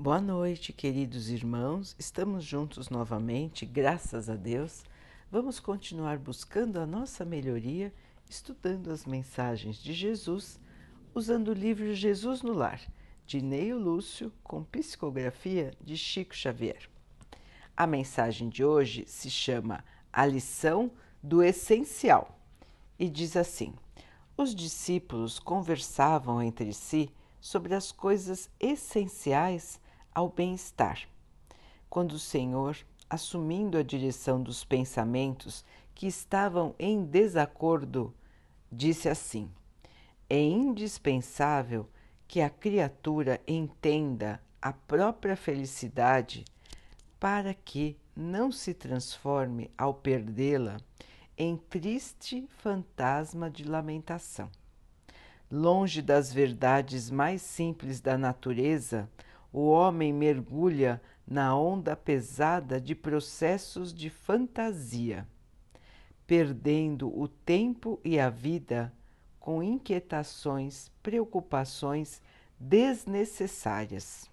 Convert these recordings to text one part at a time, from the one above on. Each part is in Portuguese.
Boa noite, queridos irmãos. Estamos juntos novamente, graças a Deus. Vamos continuar buscando a nossa melhoria, estudando as mensagens de Jesus, usando o livro Jesus no Lar, de Neio Lúcio, com psicografia de Chico Xavier. A mensagem de hoje se chama A Lição do Essencial e diz assim: Os discípulos conversavam entre si sobre as coisas essenciais ao bem-estar. Quando o Senhor, assumindo a direção dos pensamentos que estavam em desacordo, disse assim: É indispensável que a criatura entenda a própria felicidade para que não se transforme, ao perdê-la, em triste fantasma de lamentação. Longe das verdades mais simples da natureza, o homem mergulha na onda pesada de processos de fantasia, perdendo o tempo e a vida com inquietações, preocupações desnecessárias.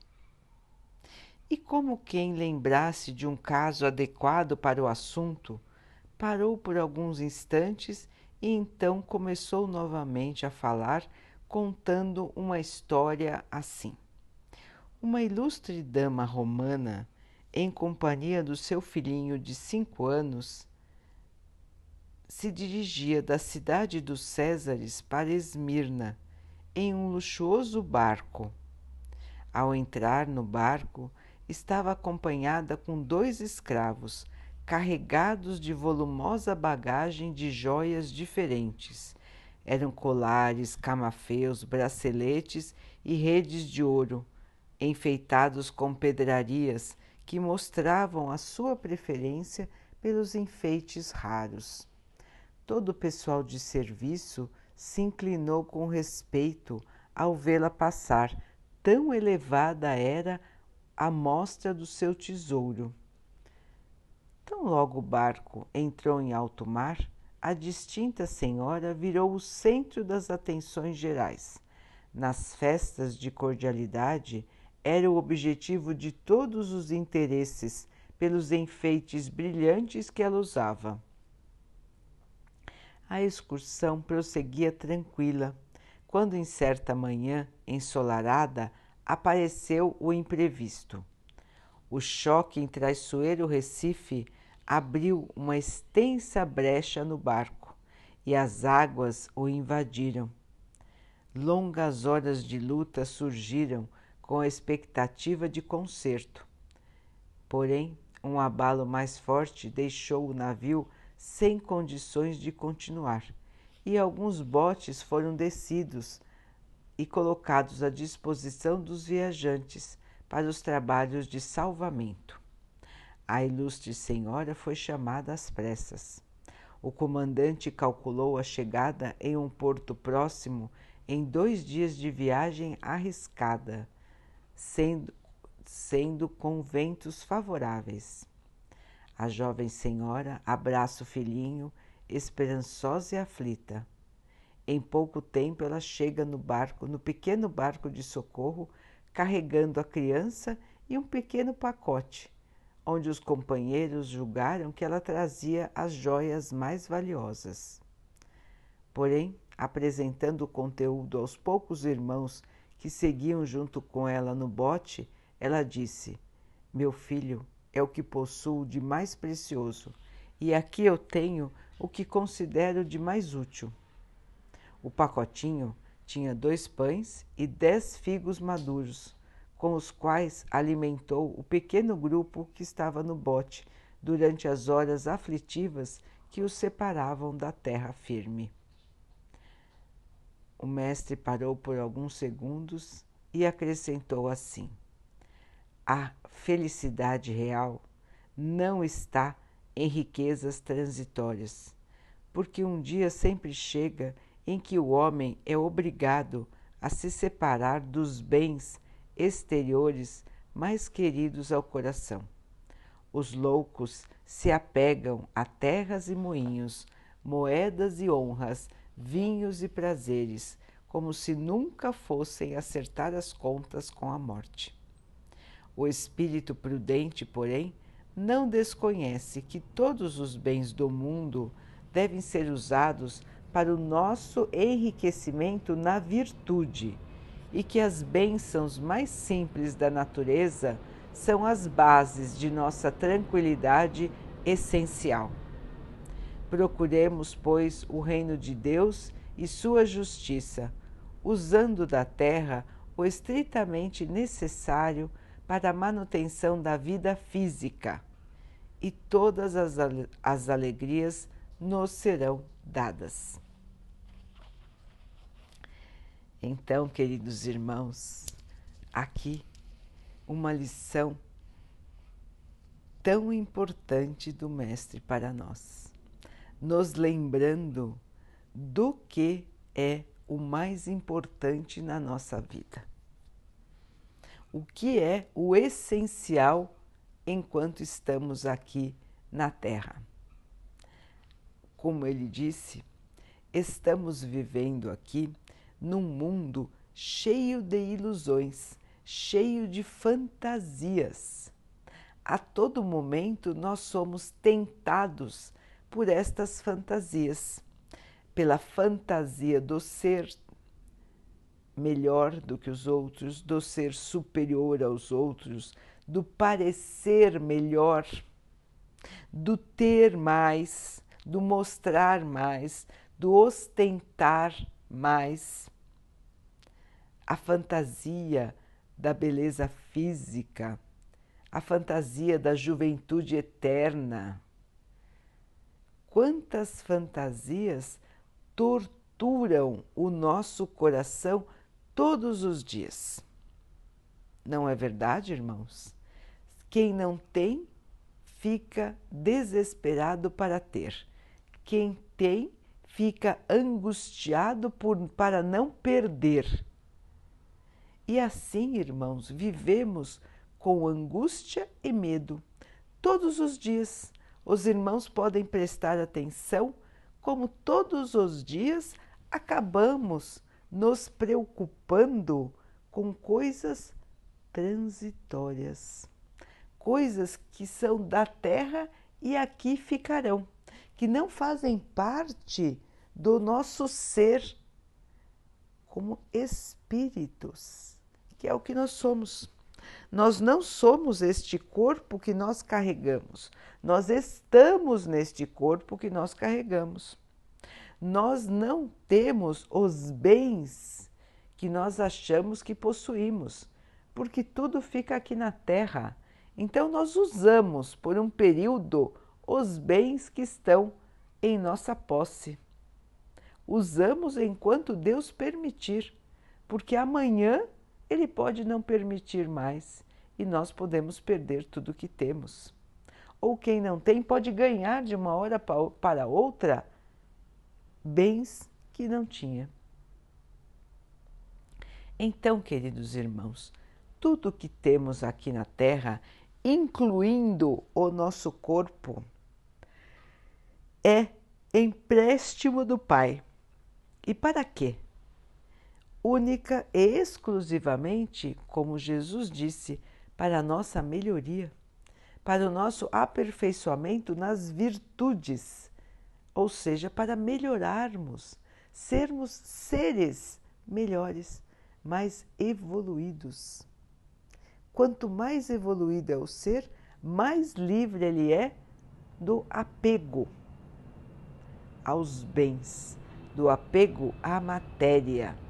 E como quem lembrasse de um caso adequado para o assunto, parou por alguns instantes e então começou novamente a falar, contando uma história assim. Uma ilustre dama romana, em companhia do seu filhinho de cinco anos, se dirigia da cidade dos Césares para Esmirna em um luxuoso barco. Ao entrar no barco, estava acompanhada com dois escravos carregados de volumosa bagagem de joias diferentes. Eram colares, camafeus, braceletes e redes de ouro enfeitados com pedrarias que mostravam a sua preferência pelos enfeites raros. Todo o pessoal de serviço se inclinou com respeito ao vê-la passar, tão elevada era a mostra do seu tesouro. Tão logo o barco entrou em alto mar, a distinta senhora virou o centro das atenções gerais. Nas festas de cordialidade, era o objetivo de todos os interesses pelos enfeites brilhantes que ela usava. A excursão prosseguia tranquila, quando em certa manhã ensolarada apareceu o imprevisto. O choque em traiçoeiro Recife abriu uma extensa brecha no barco e as águas o invadiram. Longas horas de luta surgiram com expectativa de conserto. Porém, um abalo mais forte deixou o navio sem condições de continuar e alguns botes foram descidos e colocados à disposição dos viajantes para os trabalhos de salvamento. A ilustre senhora foi chamada às pressas. O comandante calculou a chegada em um porto próximo em dois dias de viagem arriscada sendo, sendo com ventos favoráveis. A jovem senhora abraça o filhinho, esperançosa e aflita. Em pouco tempo ela chega no barco, no pequeno barco de socorro, carregando a criança e um pequeno pacote, onde os companheiros julgaram que ela trazia as joias mais valiosas. Porém, apresentando o conteúdo aos poucos irmãos que seguiam junto com ela no bote, ela disse: Meu filho é o que possuo de mais precioso, e aqui eu tenho o que considero de mais útil. O pacotinho tinha dois pães e dez figos maduros, com os quais alimentou o pequeno grupo que estava no bote durante as horas aflitivas que os separavam da terra firme. O mestre parou por alguns segundos e acrescentou assim: A felicidade real não está em riquezas transitórias, porque um dia sempre chega em que o homem é obrigado a se separar dos bens exteriores mais queridos ao coração. Os loucos se apegam a terras e moinhos, moedas e honras vinhos e prazeres, como se nunca fossem acertar as contas com a morte. O espírito prudente, porém, não desconhece que todos os bens do mundo devem ser usados para o nosso enriquecimento na virtude e que as bênçãos mais simples da natureza são as bases de nossa tranquilidade essencial. Procuremos, pois, o reino de Deus e sua justiça, usando da terra o estritamente necessário para a manutenção da vida física, e todas as, as alegrias nos serão dadas. Então, queridos irmãos, aqui uma lição tão importante do Mestre para nós, nos lembrando do que é o mais importante na nossa vida. O que é o essencial enquanto estamos aqui na Terra. Como ele disse, estamos vivendo aqui num mundo cheio de ilusões, cheio de fantasias. A todo momento nós somos tentados por estas fantasias, pela fantasia do ser melhor do que os outros, do ser superior aos outros, do parecer melhor, do ter mais, do mostrar mais, do ostentar mais. A fantasia da beleza física, a fantasia da juventude eterna. Quantas fantasias torturam o nosso coração todos os dias. Não é verdade, irmãos? Quem não tem, fica desesperado para ter. Quem tem, fica angustiado por, para não perder. E assim, irmãos, vivemos com angústia e medo. Todos os dias, os irmãos podem prestar atenção como todos os dias acabamos nos preocupando com coisas transitórias, coisas que são da terra e aqui ficarão, que não fazem parte do nosso ser como espíritos, que é o que nós somos. Nós não somos este corpo que nós carregamos, nós estamos neste corpo que nós carregamos nós não temos os bens que nós achamos que possuímos, porque tudo fica aqui na Terra. Então, nós usamos por um período os bens que estão em nossa posse. Usamos enquanto Deus permitir, porque amanhã Ele pode não permitir mais e nós podemos perder tudo que temos. Ou quem não tem pode ganhar de uma hora para outra bens que não tinha. Então, queridos irmãos, tudo que temos aqui na Terra, incluindo o nosso corpo, é empréstimo do Pai. E para quê? Única e exclusivamente, como Jesus disse, para a nossa melhoria, para o nosso aperfeiçoamento nas virtudes ou seja, para melhorarmos, sermos seres melhores, mais evoluídos. Quanto mais evoluído é o ser, mais livre ele é do apego aos bens, do apego à matéria.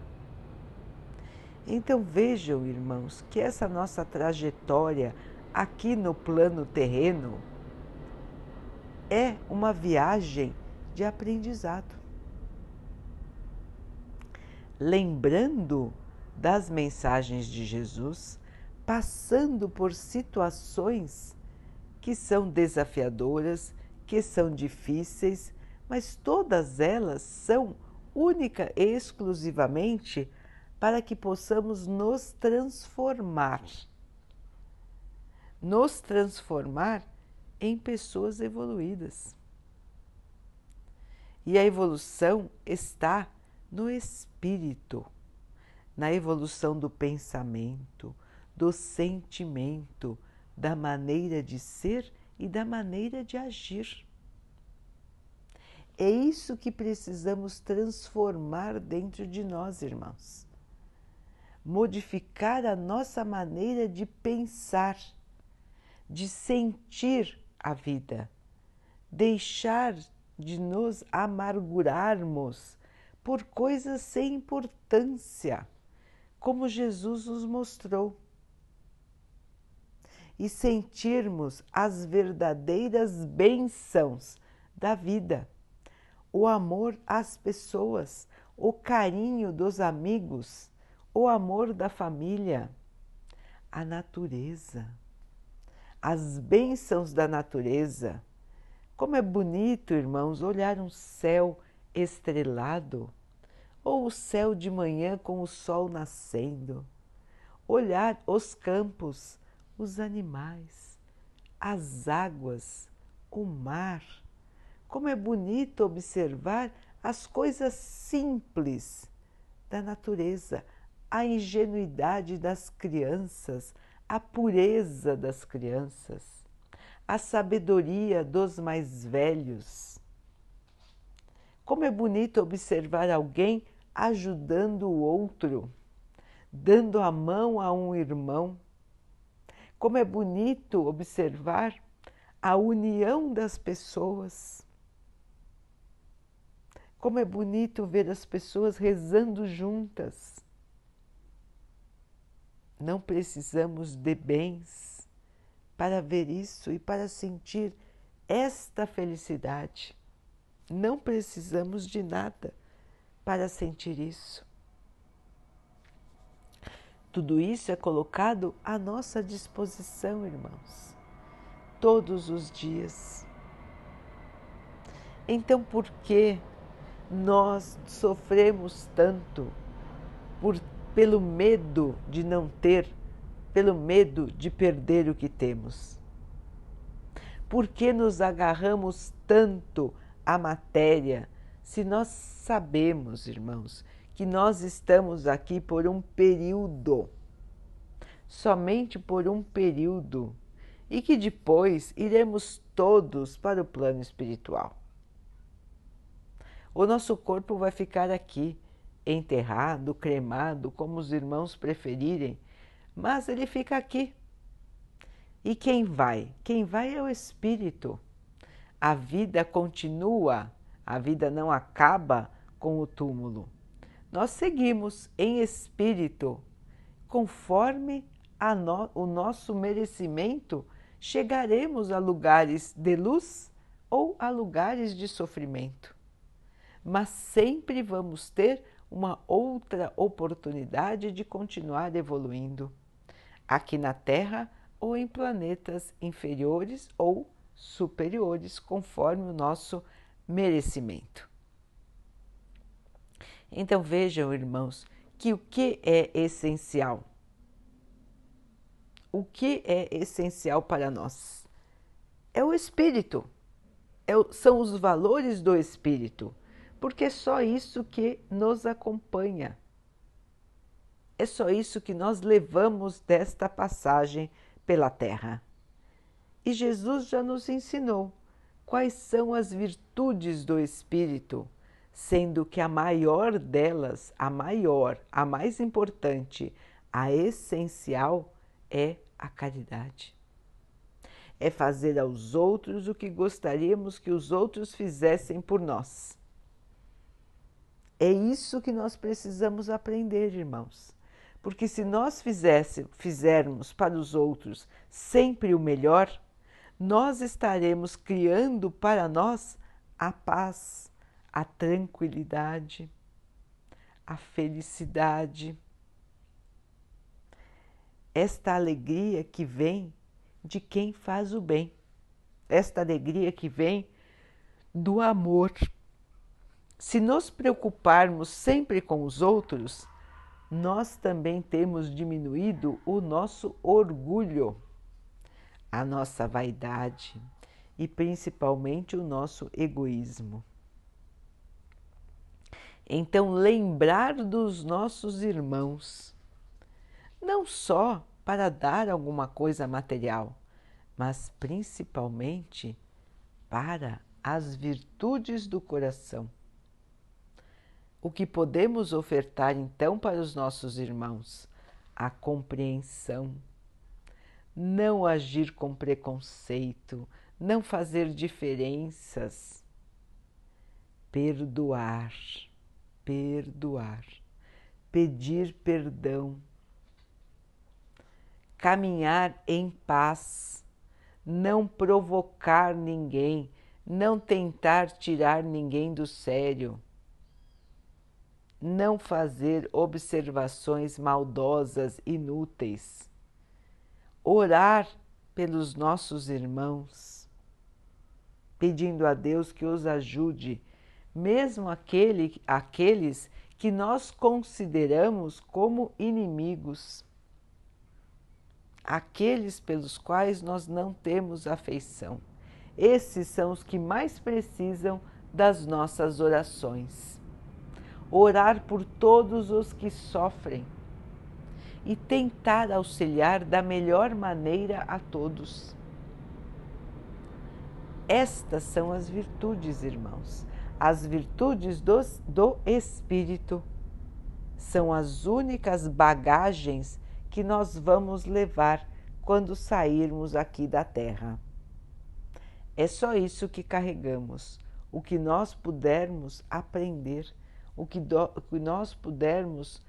Então vejam, irmãos, que essa nossa trajetória aqui no plano terreno é uma viagem de aprendizado. Lembrando das mensagens de Jesus, passando por situações que são desafiadoras, que são difíceis, mas todas elas são única e exclusivamente para que possamos nos transformar. Nos transformar em pessoas evoluídas. E a evolução está no espírito, na evolução do pensamento, do sentimento, da maneira de ser e da maneira de agir. É isso que precisamos transformar dentro de nós, irmãos. Modificar a nossa maneira de pensar, de sentir a vida, deixar de nos amargurarmos por coisas sem importância, como Jesus nos mostrou, e sentirmos as verdadeiras bênçãos da vida, o amor às pessoas, o carinho dos amigos, o amor da família, a natureza, as bênçãos da natureza como é bonito, irmãos, olhar um céu estrelado, ou o céu de manhã com o sol nascendo, olhar os campos, os animais, as águas, o mar. Como é bonito observar as coisas simples da natureza, a ingenuidade das crianças, a pureza das crianças a sabedoria dos mais velhos. Como é bonito observar alguém ajudando o outro, dando a mão a um irmão. Como é bonito observar a união das pessoas. Como é bonito ver as pessoas rezando juntas. Não precisamos de bens para ver isso e para sentir esta felicidade. Não precisamos de nada para sentir isso. Tudo isso é colocado à nossa disposição, irmãos, todos os dias. Então, por que nós sofremos tanto por, pelo medo de não ter pelo medo de perder o que temos? Por que nos agarramos tanto à matéria se nós sabemos, irmãos, que nós estamos aqui por um período, somente por um período, e que depois iremos todos para o plano espiritual? O nosso corpo vai ficar aqui, enterrado, cremado, como os irmãos preferirem, mas ele fica aqui. E quem vai? Quem vai é o espírito. A vida continua, a vida não acaba com o túmulo. Nós seguimos em espírito, conforme no, o nosso merecimento, chegaremos a lugares de luz ou a lugares de sofrimento. Mas sempre vamos ter uma outra oportunidade de continuar evoluindo aqui na Terra ou em planetas inferiores ou superiores, conforme o nosso merecimento. Então vejam, irmãos, que o que é essencial? O que é essencial para nós? É o espírito, é são os valores do espírito, porque é só isso que nos acompanha é só isso que nós levamos desta passagem pela terra. E Jesus já nos ensinou quais são as virtudes do Espírito, sendo que a maior delas, a maior, a mais importante, a essencial é a caridade. É fazer aos outros o que gostaríamos que os outros fizessem por nós. É isso que nós precisamos aprender, irmãos. Porque se nós fizesse, fizermos para os outros sempre o melhor, nós estaremos criando para nós a paz, a tranquilidade, a felicidade. Esta alegria que vem de quem faz o bem, esta alegria que vem do amor. Se nos preocuparmos sempre com os outros, nós também temos diminuído o nosso orgulho, a nossa vaidade e principalmente o nosso egoísmo. Então, lembrar dos nossos irmãos, não só para dar alguma coisa material, mas principalmente para as virtudes do coração. O que podemos ofertar então para os nossos irmãos? A compreensão, não agir com preconceito, não fazer diferenças, perdoar, perdoar, pedir perdão, caminhar em paz, não provocar ninguém, não tentar tirar ninguém do sério, não fazer observações maldosas, inúteis, orar pelos nossos irmãos, pedindo a Deus que os ajude, mesmo aquele, aqueles que nós consideramos como inimigos, aqueles pelos quais nós não temos afeição. Esses são os que mais precisam das nossas orações. Orar por todos os que sofrem e tentar auxiliar da melhor maneira a todos. Estas são as virtudes, irmãos. As virtudes dos, do Espírito são as únicas bagagens que nós vamos levar quando sairmos aqui da Terra. É só isso que carregamos, o que nós pudermos aprender, o que, do, que nós pudermos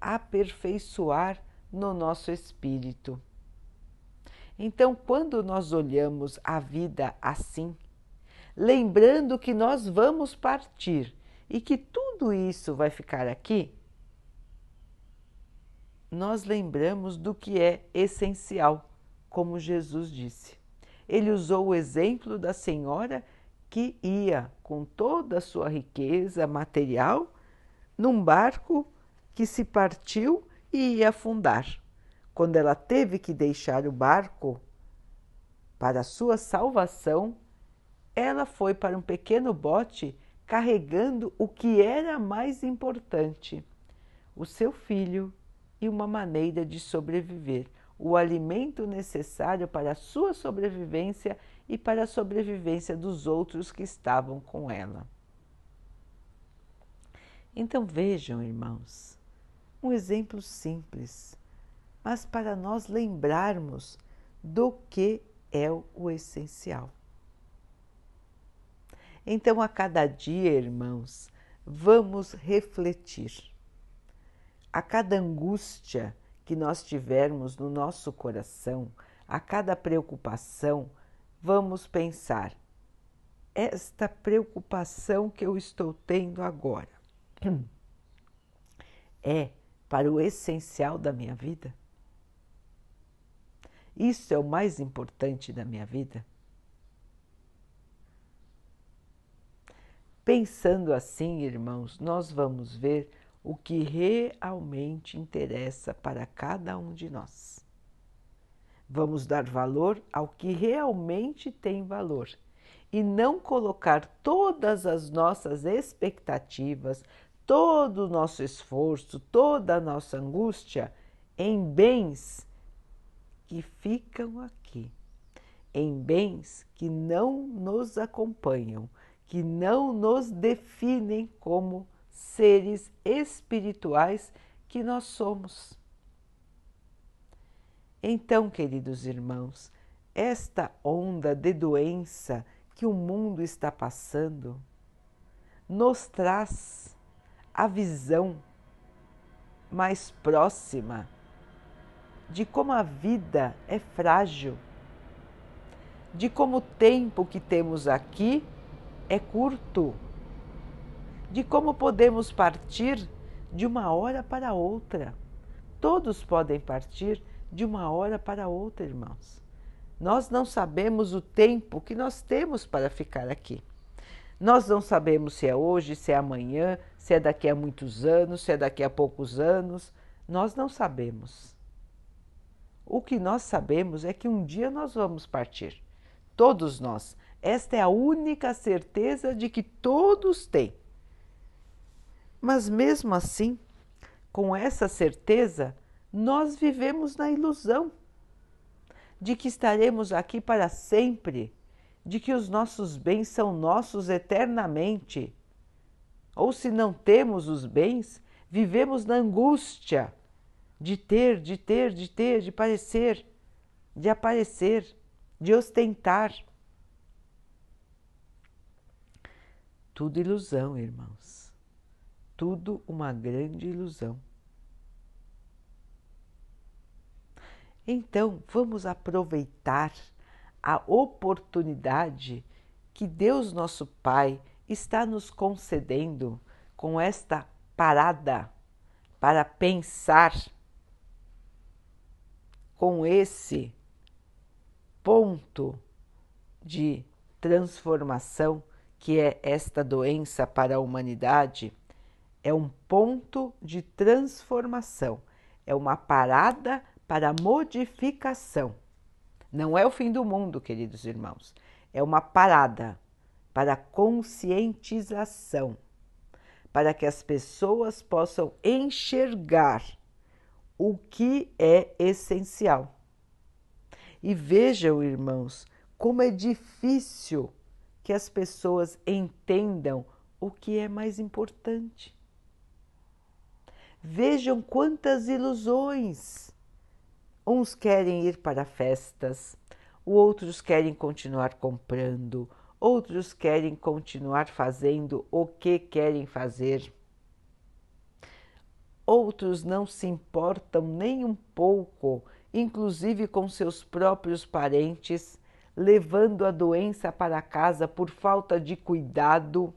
aperfeiçoar no nosso espírito. Então, quando nós olhamos a vida assim, lembrando que nós vamos partir e que tudo isso vai ficar aqui, nós lembramos do que é essencial, como Jesus disse. Ele usou o exemplo da senhora que ia com toda a sua riqueza material num barco que se partiu e ia afundar. Quando ela teve que deixar o barco para sua salvação, ela foi para um pequeno bote carregando o que era mais importante: o seu filho e uma maneira de sobreviver, o alimento necessário para a sua sobrevivência e para a sobrevivência dos outros que estavam com ela. Então vejam, irmãos, um exemplo simples, mas para nós lembrarmos do que é o essencial. Então, a cada dia, irmãos, vamos refletir. A cada angústia que nós tivermos no nosso coração, a cada preocupação, vamos pensar: esta preocupação que eu estou tendo agora é para o essencial da minha vida? Isso é o mais importante da minha vida? Pensando assim, irmãos, nós vamos ver o que realmente interessa para cada um de nós. Vamos dar valor ao que realmente tem valor e não colocar todas as nossas expectativas, todo o nosso esforço, toda a nossa angústia em bens que ficam aqui, em bens que não nos acompanham, que não nos definem como seres espirituais que nós somos. Então, queridos irmãos, esta onda de doença que o mundo está passando nos traz a visão mais próxima de como a vida é frágil, de como o tempo que temos aqui é curto de como podemos partir de uma hora para outra. Todos podem partir de uma hora para outra, irmãos. Nós não sabemos o tempo que nós temos para ficar aqui. Nós não sabemos se é hoje, se é amanhã, se é daqui a muitos anos, se é daqui a poucos anos. Nós não sabemos. O que nós sabemos é que um dia nós vamos partir. Todos nós. Esta é a única certeza de que todos têm. Mas mesmo assim, com essa certeza, nós vivemos na ilusão de que estaremos aqui para sempre, de que os nossos bens são nossos eternamente. Ou se não temos os bens, vivemos na angústia de ter, de ter, de ter, de parecer, de aparecer, de ostentar. Tudo ilusão, irmãos. Tudo uma grande ilusão. Então, vamos aproveitar a oportunidade que Deus, nosso Pai, está nos concedendo com esta parada para pensar com esse ponto de transformação que é esta doença para a humanidade, é um ponto de transformação, é uma parada para modificação. Não é o fim do mundo, queridos irmãos, é uma parada para conscientização, para que as pessoas possam enxergar o que é essencial. E vejam, irmãos, como é difícil que as pessoas entendam o que é mais importante. Vejam quantas ilusões. Uns querem ir para festas, outros querem continuar comprando, outros querem continuar fazendo o que querem fazer. Outros não se importam nem um pouco, inclusive com seus próprios parentes levando a doença para casa por falta de cuidado.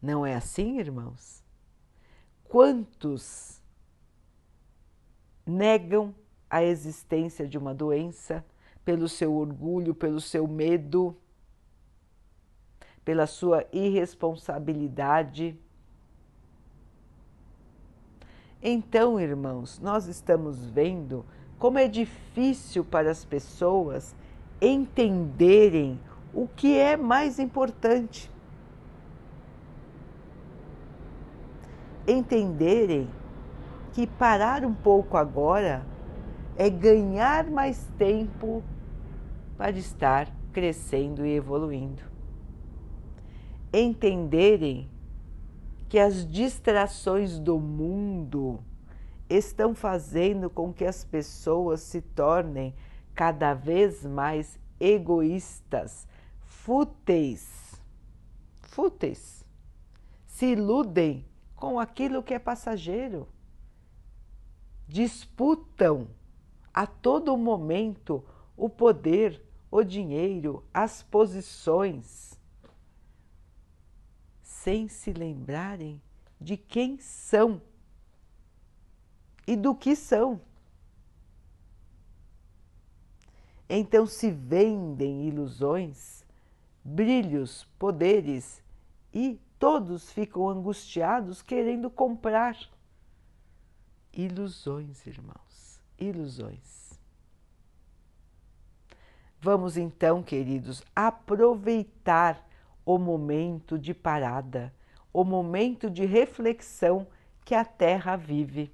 Não é assim, irmãos? Quantos negam a existência de uma doença pelo seu orgulho, pelo seu medo, pela sua irresponsabilidade? Então, irmãos, nós estamos vendo como é difícil para as pessoas entenderem o que é mais importante. Entenderem que parar um pouco agora é ganhar mais tempo para estar crescendo e evoluindo. Entenderem que as distrações do mundo estão fazendo com que as pessoas se tornem cada vez mais egoístas, fúteis, fúteis, se iludem com aquilo que é passageiro, disputam a todo momento o poder, o dinheiro, as posições, sem se lembrarem de quem são e do que são. Então se vendem ilusões, brilhos, poderes e todos ficam angustiados querendo comprar. Ilusões, irmãos, ilusões. Vamos então, queridos, aproveitar o momento de parada, o momento de reflexão que a Terra vive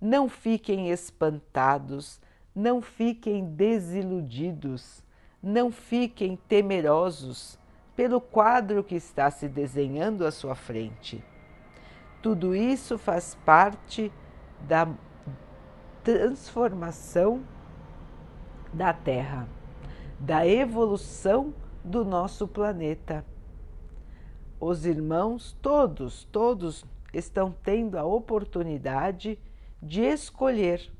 não fiquem espantados, não fiquem desiludidos, não fiquem temerosos pelo quadro que está se desenhando à sua frente. Tudo isso faz parte da transformação da Terra, da evolução do nosso planeta. Os irmãos, todos, todos estão tendo a oportunidade de escolher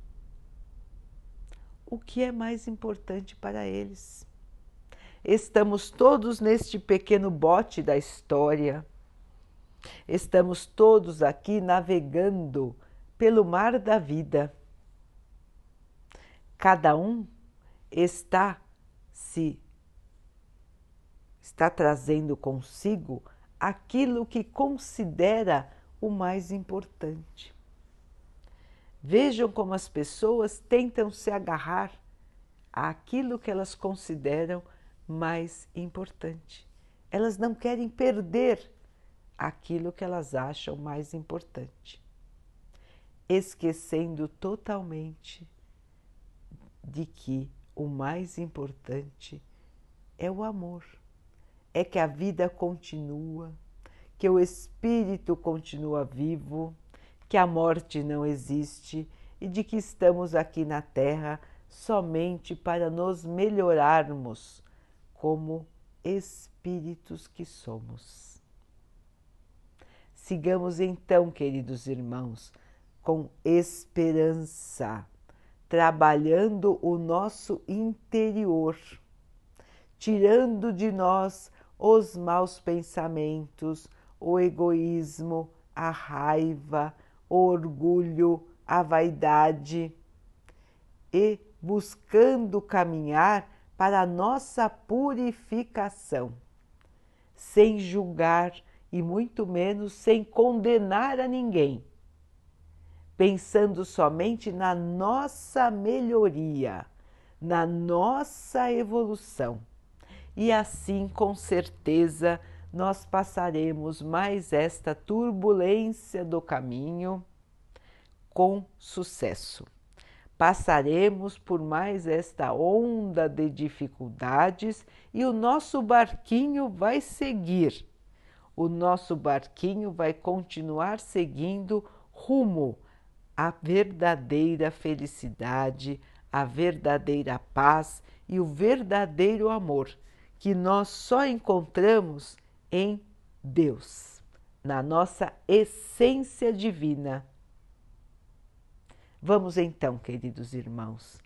o que é mais importante para eles. Estamos todos neste pequeno bote da história. Estamos todos aqui navegando pelo mar da vida. Cada um está se está trazendo consigo aquilo que considera o mais importante. Vejam como as pessoas tentam se agarrar àquilo que elas consideram mais importante. Elas não querem perder aquilo que elas acham mais importante. Esquecendo totalmente de que o mais importante é o amor, é que a vida continua, que o espírito continua vivo, que a morte não existe e de que estamos aqui na Terra somente para nos melhorarmos como espíritos que somos. Sigamos então, queridos irmãos, com esperança, trabalhando o nosso interior, tirando de nós os maus pensamentos, o egoísmo, a raiva, o orgulho, a vaidade e buscando caminhar para a nossa purificação, sem julgar e muito menos sem condenar a ninguém, pensando somente na nossa melhoria, na nossa evolução. E assim, com certeza, nós passaremos mais esta turbulência do caminho com sucesso. Passaremos por mais esta onda de dificuldades e o nosso barquinho vai seguir. O nosso barquinho vai continuar seguindo rumo à verdadeira felicidade, à verdadeira paz e o verdadeiro amor que nós só encontramos em Deus, na nossa essência divina. Vamos então, queridos irmãos,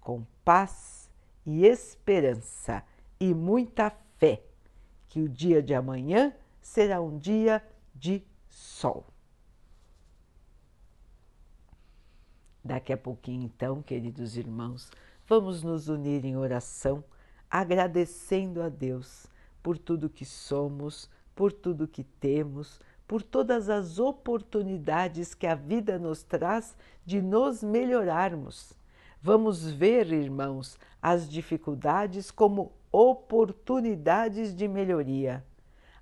com paz e esperança e muita fé, que o dia de amanhã será um dia de sol. Daqui a pouquinho, então, queridos irmãos, vamos nos unir em oração, agradecendo a Deus por tudo que somos, por tudo que temos, por todas as oportunidades que a vida nos traz de nos melhorarmos. Vamos ver, irmãos, as dificuldades como oportunidades de melhoria,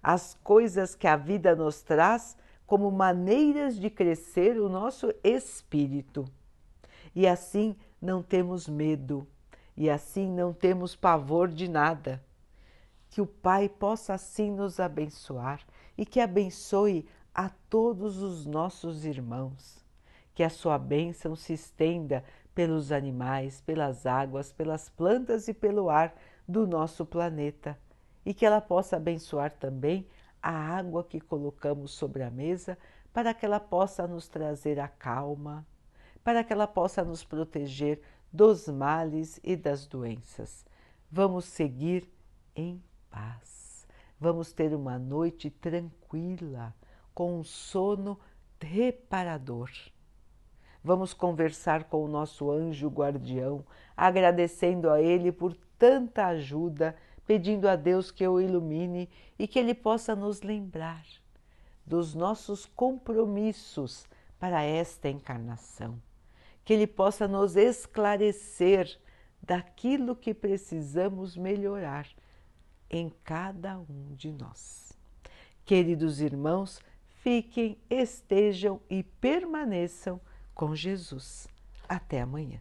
as coisas que a vida nos traz como maneiras de crescer o nosso espírito. E assim não temos medo, e assim não temos pavor de nada. Que o Pai possa assim nos abençoar e que abençoe a todos os nossos irmãos. Que a sua bênção se estenda pelos animais, pelas águas, pelas plantas e pelo ar do nosso planeta. E que ela possa abençoar também a água que colocamos sobre a mesa para que ela possa nos trazer a calma, para que ela possa nos proteger dos males e das doenças. Vamos seguir em paz. Vamos ter uma noite tranquila, com um sono reparador. Vamos conversar com o nosso anjo guardião, agradecendo a ele por tanta ajuda, pedindo a Deus que o ilumine e que ele possa nos lembrar dos nossos compromissos para esta encarnação, que ele possa nos esclarecer daquilo que precisamos melhorar em cada um de nós. Queridos irmãos, fiquem, estejam e permaneçam com Jesus. Até amanhã.